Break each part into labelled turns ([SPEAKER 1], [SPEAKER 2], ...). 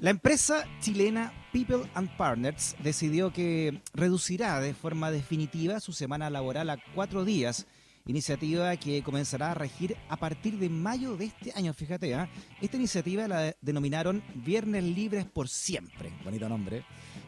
[SPEAKER 1] La empresa chilena People and Partners decidió que reducirá de forma definitiva su semana laboral a cuatro días, iniciativa que comenzará a regir a partir de mayo de este año. Fíjate, ¿ah? esta iniciativa la denominaron Viernes Libres por Siempre, bonito nombre,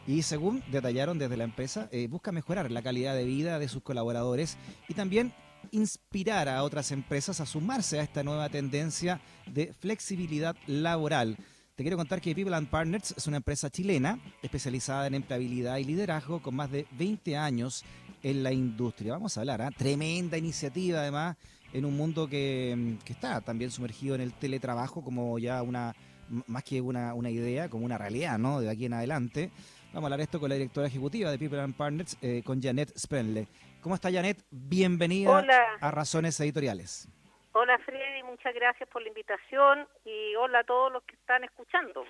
[SPEAKER 1] y según detallaron desde la empresa, eh, busca mejorar la calidad de vida de sus colaboradores y también inspirar a otras empresas a sumarse a esta nueva tendencia de flexibilidad laboral. Te quiero contar que People and Partners es una empresa chilena especializada en empleabilidad y liderazgo con más de 20 años en la industria. Vamos a hablar, ¿ah? tremenda iniciativa además en un mundo que, está también sumergido en el teletrabajo como ya una, más que una, una idea, como una realidad, ¿no? De aquí en adelante. Vamos a hablar esto con la directora ejecutiva de People and Partners, eh, con Janet Sprenle. ¿Cómo está Janet? Bienvenida a Razones Editoriales.
[SPEAKER 2] Hola Freddy, muchas gracias por la invitación y hola a todos los que están escuchando.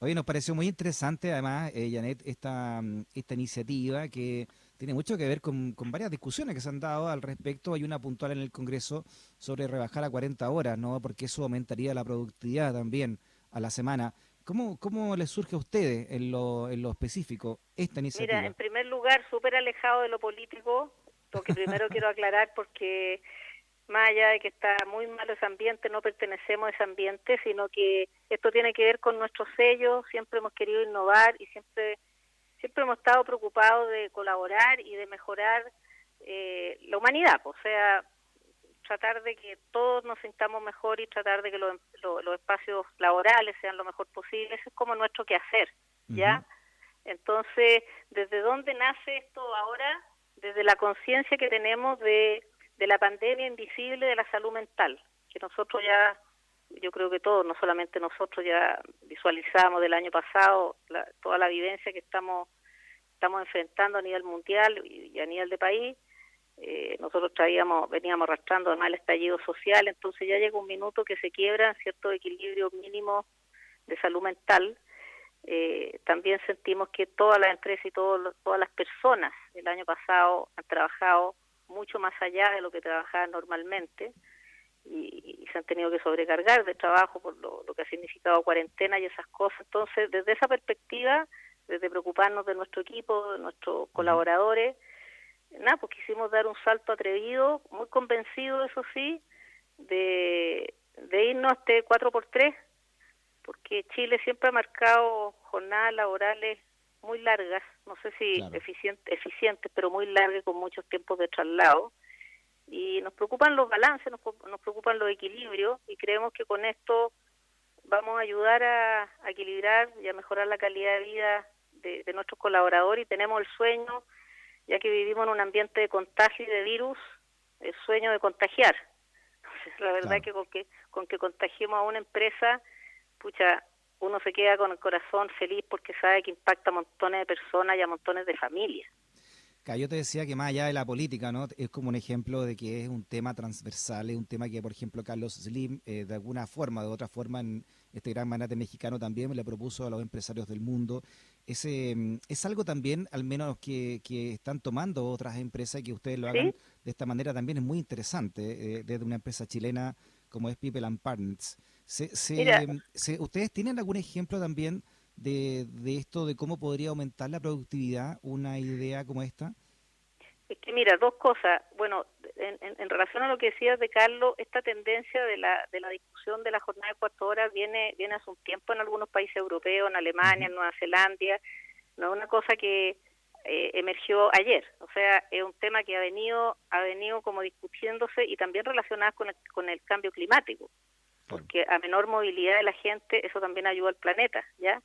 [SPEAKER 1] Oye, nos pareció muy interesante además, eh, Janet, esta, esta iniciativa que tiene mucho que ver con, varias discusiones que se han dado al respecto. Hay una puntual en el Congreso sobre rebajar a 40 horas, ¿no? Porque eso aumentaría la productividad también a la semana. ¿Cómo, cómo les surge a ustedes en lo, en lo específico esta iniciativa?
[SPEAKER 2] Mira, en primer lugar, súper alejado de lo político, lo que primero quiero aclarar porque más allá de que está muy malo ese ambiente, no pertenecemos a ese ambiente, sino que esto tiene que ver con nuestro sello, siempre hemos querido innovar y siempre, siempre hemos estado preocupados de colaborar y de mejorar eh, la humanidad, o sea, tratar de que todos nos sintamos mejor y tratar de que los, espacios laborales sean lo mejor posible, eso es como nuestro quehacer, ¿ya? Entonces, ¿desde dónde nace esto ahora? Desde la conciencia que tenemos de de la pandemia invisible de la salud mental, que nosotros ya, yo creo que todos, no solamente nosotros, ya visualizamos del año pasado toda la vivencia que estamos, estamos enfrentando a nivel mundial y, a nivel de país. Eh, nosotros traíamos, veníamos arrastrando además el estallido social, entonces ya llega un minuto que se quiebra cierto equilibrio mínimo de salud mental. Eh, también sentimos que todas las empresas y todas las personas el año pasado han trabajado mucho más allá de lo que trabajaban normalmente y, se han tenido que sobrecargar de trabajo por lo, que ha significado cuarentena y esas cosas. Entonces, desde esa perspectiva, desde preocuparnos de nuestro equipo, de nuestros colaboradores, nada, pues quisimos dar un salto atrevido, muy convencido, eso sí, de, de irnos a este 4x3, porque Chile siempre ha marcado jornadas laborales muy largas, no sé si eficientes, pero muy largas con muchos tiempos de traslado. Y nos preocupan los balances, nos, nos preocupan los equilibrios y creemos que con esto vamos a ayudar a, equilibrar y a mejorar la calidad de vida de, nuestros colaboradores y tenemos el sueño, ya que vivimos en un ambiente de contagio y de virus, el sueño de contagiar. la verdad que con que con que contagiemos a una empresa, pucha, uno se queda con el corazón feliz porque sabe que impacta a montones de personas y a montones de familias.
[SPEAKER 1] Yo te decía que más allá de la política, ¿no? Es como un ejemplo de que es un tema transversal, es un tema que, por ejemplo, Carlos Slim, eh, de alguna forma, de otra forma, en este gran manate mexicano también le propuso a los empresarios del mundo. Ese, mm, es algo también, al menos que, que están tomando otras empresas, que ustedes lo hagan de esta manera también es muy interesante, eh, desde una empresa chilena como es People and Partners. Se, se, ¿Ustedes tienen algún ejemplo también de, de esto, de cómo podría aumentar la productividad, una idea como esta?
[SPEAKER 2] Es que mira, dos cosas. Bueno, en, en, relación a lo que decías de Carlos, esta tendencia de la, de la discusión de la jornada de cuatro horas viene, viene hace un tiempo en algunos países europeos, en Alemania, en Nueva Zelanda. No es una cosa que eh, emergió ayer. O sea, es un tema que ha venido, ha venido como discutiéndose y también relacionado con el, con el cambio climático porque a menor movilidad de la gente eso también ayuda al planeta, ¿ya?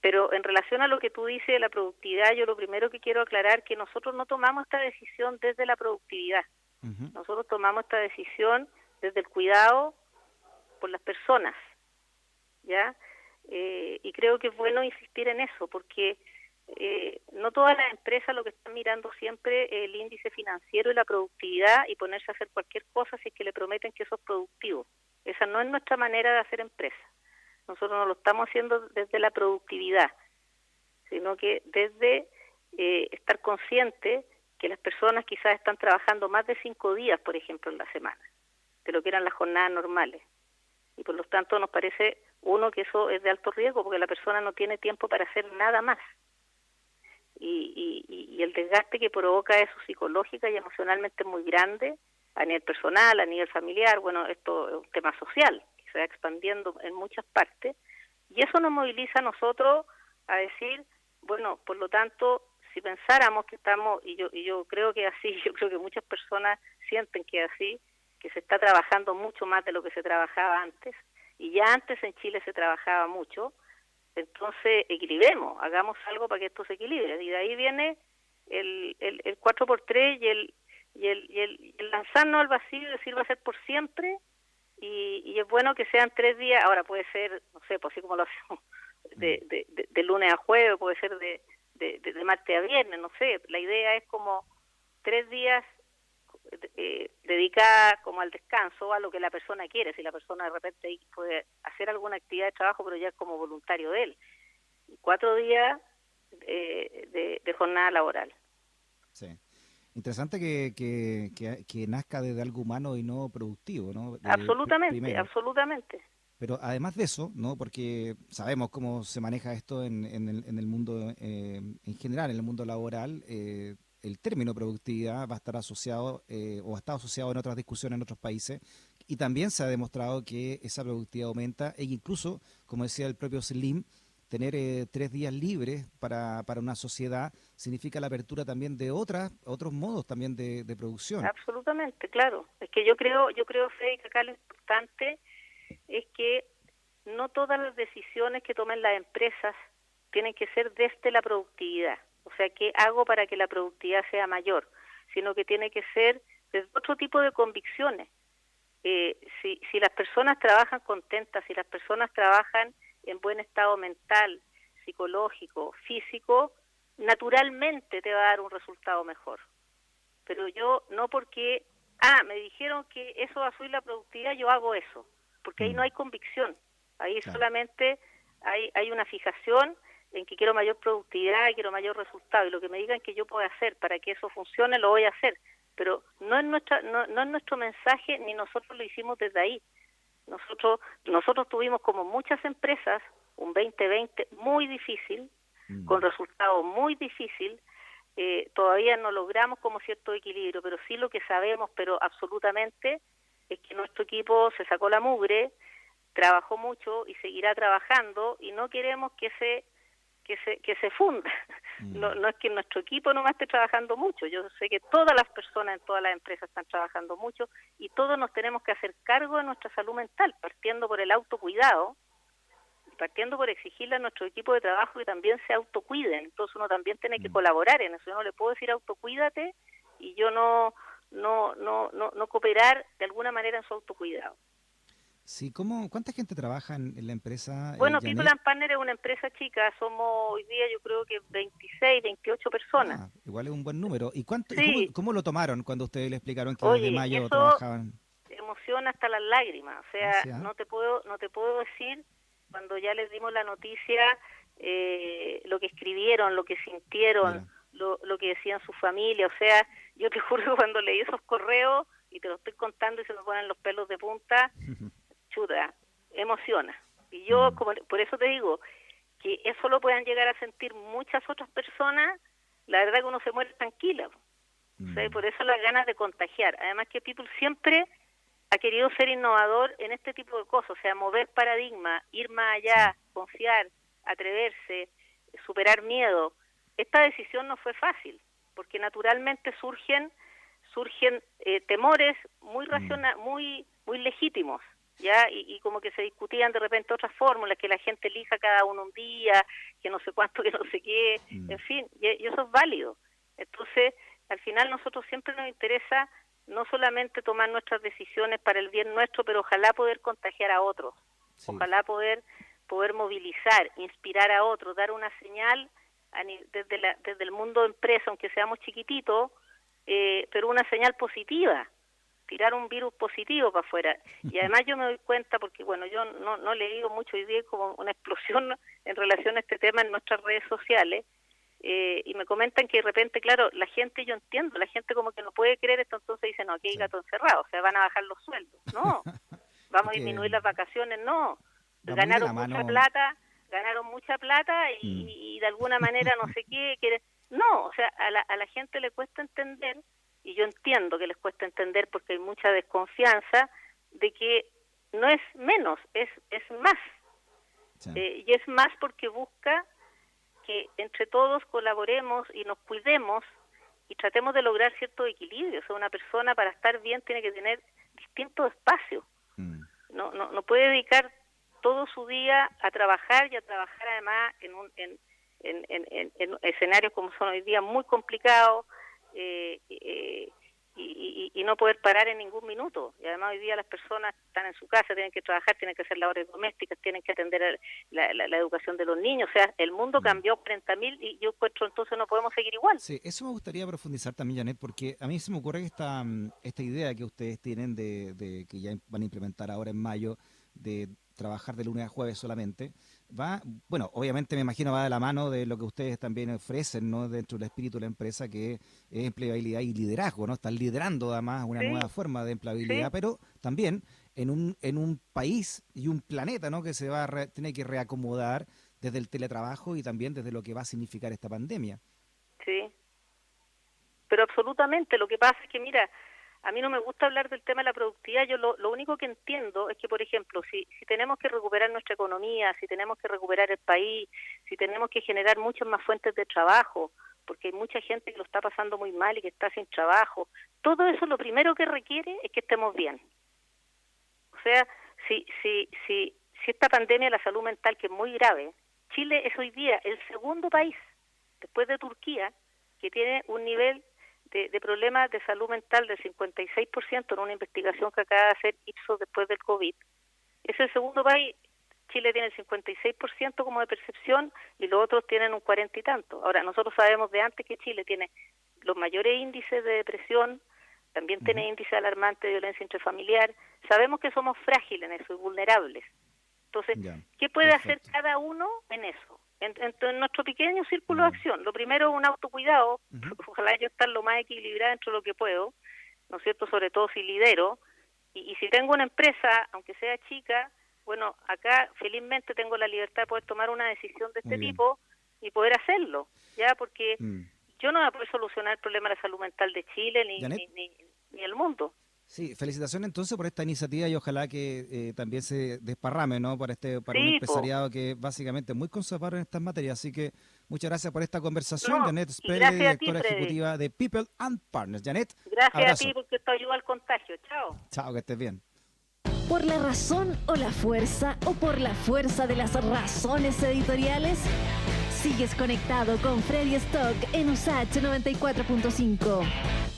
[SPEAKER 2] Pero en relación a lo que tú dices de la productividad, yo lo primero que quiero aclarar que nosotros no tomamos esta decisión desde la productividad. Nosotros tomamos esta decisión desde el cuidado por las personas, ¿ya? Eh, y creo que es bueno insistir en eso, porque eh, no todas las empresas lo que están mirando siempre es el índice financiero y la productividad y ponerse a hacer cualquier cosa si es que le prometen que eso es productivo. Esa no es nuestra manera de hacer empresa. Nosotros no lo estamos haciendo desde la productividad, sino que desde eh, estar consciente que las personas quizás están trabajando más de cinco días, por ejemplo, en la semana, de lo que eran las jornadas normales. Y por lo tanto nos parece Uno, que eso es de alto riesgo porque la persona no tiene tiempo para hacer nada más. Y, y, y el desgaste que provoca eso psicológica y emocionalmente es muy grande a nivel personal, a nivel familiar. Bueno, esto es un tema social que se va expandiendo en muchas partes. Y eso nos moviliza a nosotros a decir, bueno, por lo tanto, si pensáramos que estamos, y yo, y yo creo que así, yo creo que muchas personas sienten que así, que se está trabajando mucho más de lo que se trabajaba antes, y ya antes en Chile se trabajaba mucho, entonces equilibremos, hagamos algo para que esto se equilibre. Y de ahí viene el, el, el 4x3 y el, y el, y el, el lanzarnos al vacío y decir va a ser por siempre, y, y, es bueno que sean tres días, ahora puede ser, no sé, pues así como lo hacemos, de, de, de, de lunes a jueves, puede ser de, de, martes a viernes, no sé, la idea es como tres días eh, dedicar como al descanso, a lo que la persona quiere, si la persona de repente puede hacer alguna actividad de trabajo, pero ya es como voluntario de él. Cuatro días eh, de, de, jornada laboral.
[SPEAKER 1] Sí. Interesante que, que, que, que, nazca desde algo humano y no productivo, ¿no?
[SPEAKER 2] Absolutamente, primero. absolutamente.
[SPEAKER 1] Pero además de eso, ¿no? porque sabemos cómo se maneja esto en, en, el, en el, mundo eh, en general, en el mundo laboral, eh, el término productividad va a estar asociado eh, o ha estado asociado en otras discusiones en otros países y también se ha demostrado que esa productividad aumenta e incluso, como decía el propio Slim, tener eh, tres días libres para, para una sociedad significa la apertura también de otras otros modos también de, producción.
[SPEAKER 2] Absolutamente, claro. Es que yo creo, yo creo, Fede, que acá lo importante es que no todas las decisiones que tomen las empresas tienen que ser desde la productividad, o sea, ¿qué hago para que la productividad sea mayor? Sino que tiene que ser desde otro tipo de convicciones. Eh, si, si las personas trabajan contentas, si las personas trabajan en buen estado mental, psicológico, físico, naturalmente te va a dar un resultado mejor. Pero yo no porque, ah, me dijeron que eso va a subir la productividad, yo hago eso porque ahí no hay convicción, ahí claro. solamente hay, hay una fijación en que quiero mayor productividad, quiero mayor resultado, y lo que me digan que yo puedo hacer para que eso funcione, lo voy a hacer, pero no es, nuestra, no, no es nuestro mensaje, ni nosotros lo hicimos desde ahí. Nosotros, nosotros tuvimos como muchas empresas un 2020 muy difícil, mm. con resultados muy difícil, eh, todavía no logramos como cierto equilibrio, pero sí lo que sabemos, pero absolutamente, es que nuestro equipo se sacó la mugre, trabajó mucho y seguirá trabajando y no queremos que se que se que se funda. Mm. No, no es que nuestro equipo nomás esté trabajando mucho, yo sé que todas las personas en todas las empresas están trabajando mucho y todos nos tenemos que hacer cargo de nuestra salud mental, partiendo por el autocuidado, partiendo por exigirle a nuestro equipo de trabajo que también se autocuiden. Entonces uno también tiene que mm. colaborar en eso. Yo no le puedo decir autocuídate y yo no no, no, no, no cooperar de alguna manera en su autocuidado.
[SPEAKER 1] Sí, ¿cómo, ¿cuánta gente trabaja en, en la empresa?
[SPEAKER 2] Bueno, eh, People and Partner es una empresa chica, somos hoy día yo creo que 26, 28 personas. Ah,
[SPEAKER 1] igual es un buen número. ¿Y cuánto, sí. cómo, cómo, lo tomaron cuando ustedes le explicaron que Oye, desde mayo trabajaban?
[SPEAKER 2] emociona hasta las lágrimas, o sea, ¿Ah, no te puedo no te puedo decir cuando ya les dimos la noticia eh, lo que escribieron, lo que sintieron, lo, lo que decían su familia, o sea, yo te juro que cuando leí esos correos y te lo estoy contando y se me ponen los pelos de punta, chuta, emociona. Y yo, mm. como, por eso te digo, que eso lo puedan llegar a sentir muchas otras personas, la verdad que uno se muere tranquila. O sea, mm. por eso las ganas de contagiar. Además que People siempre ha querido ser innovador en este tipo de cosas, o sea, mover paradigma, ir más allá, confiar, atreverse, superar miedo. Esta decisión no fue fácil porque naturalmente surgen surgen eh, temores muy raciona muy muy legítimos ya y, y, como que se discutían de repente otras fórmulas que la gente elija cada uno un día que no sé cuánto que no sé qué mm. en fin y, y, eso es válido entonces al final nosotros siempre nos interesa no solamente tomar nuestras decisiones para el bien nuestro pero ojalá poder contagiar a otros sí. ojalá poder poder movilizar inspirar a otros dar una señal desde, la, desde el mundo de empresa, aunque seamos chiquititos, eh, pero una señal positiva, tirar un virus positivo para afuera. Y además yo me doy cuenta, porque bueno, yo no, no he leído mucho hoy día como una explosión en relación a este tema en nuestras redes sociales, eh, y me comentan que de repente, claro, la gente, yo entiendo, la gente como que no puede creer esto, entonces dicen, no, aquí hay gato encerrado, o sea, van a bajar los sueldos. No, vamos a disminuir las vacaciones, no. ganaron mucha plata, ganaron mucha plata y, mm. de alguna manera no sé qué, quiere... no, o sea, a la, a la gente le cuesta entender y yo entiendo que les cuesta entender porque hay mucha desconfianza de que no es menos, es, es más. Eh, y es más porque busca que entre todos colaboremos y nos cuidemos y tratemos de lograr cierto equilibrio. O sea, una persona para estar bien tiene que tener distintos espacios. Mm. No, no, no puede dedicar todo su día a trabajar y a trabajar además en, un, en, en, en, en escenarios como son hoy día muy complicados, eh, eh, y, no poder parar en ningún minuto. Y además hoy día las personas están en su casa, tienen que trabajar, tienen que hacer labores domésticas, tienen que atender la, educación de los niños. O sea, el mundo mm. cambió 30.000 y yo encuentro entonces no podemos seguir igual.
[SPEAKER 1] Sí, eso me gustaría profundizar también, Janet, porque a mí se me ocurre que esta, mm, esta idea que ustedes tienen de, de que ya van a implementar ahora en mayo de trabajar de lunes a jueves solamente, va, bueno, obviamente me imagino va de la mano de lo que ustedes también ofrecen, ¿no? Dentro del espíritu de la empresa, que es empleabilidad y liderazgo, ¿no? Están liderando además una nueva forma de empleabilidad, pero también en un, en un país y un planeta, ¿no? Que se va a tiene que reacomodar desde el teletrabajo y también desde lo que va a significar esta pandemia.
[SPEAKER 2] Sí, pero absolutamente. Lo que pasa es que, mira, a mí no me gusta hablar del tema de la productividad, yo lo, único que entiendo es que, por ejemplo, si, si tenemos que recuperar nuestra economía, si tenemos que recuperar el país, si tenemos que generar muchas más fuentes de trabajo, porque hay mucha gente que lo está pasando muy mal y que está sin trabajo, todo eso lo primero que requiere es que estemos bien. O sea, si, si, si, si esta pandemia de la salud mental, que es muy grave, Chile es hoy día el segundo país, después de Turquía, que tiene un nivel de, problemas de salud mental del 56% en una investigación que acaba de hacer Ipsos después del COVID. Es el segundo país. Chile tiene el 56% como de percepción y los otros tienen un 40 y tanto. Ahora, nosotros sabemos de antes que Chile tiene los mayores índices de depresión, también tiene índice alarmante de violencia intrafamiliar. Sabemos que somos frágiles en eso y vulnerables. Entonces, ¿qué puede hacer cada uno en eso? En, nuestro pequeño círculo de mm. acción. Lo primero es un autocuidado, ojalá yo estar lo más equilibrada dentro de lo que puedo, ¿no es cierto? Sobre todo si lidero. Y, si tengo una empresa, aunque sea chica, bueno, acá felizmente tengo la libertad de poder tomar una decisión de este tipo y poder hacerlo, ¿ya? Porque mm. yo no voy a poder solucionar el problema de la salud mental de Chile ni, ni, ni, ni el mundo.
[SPEAKER 1] Sí, felicitaciones entonces por esta iniciativa y ojalá que eh, también se desparrame, ¿no? Para este para un empresariado que básicamente es muy conservador en estas materias. Así que muchas gracias por esta conversación, Janet Spelli, directora ejecutiva de People and Partners. Janet,
[SPEAKER 2] gracias a ti porque estoy ayuda al contagio. Chao.
[SPEAKER 1] Chao, que estés bien.
[SPEAKER 3] Por la razón o la fuerza o por la fuerza de las razones editoriales, sigues conectado con Freddy Stock en USACH 94.5.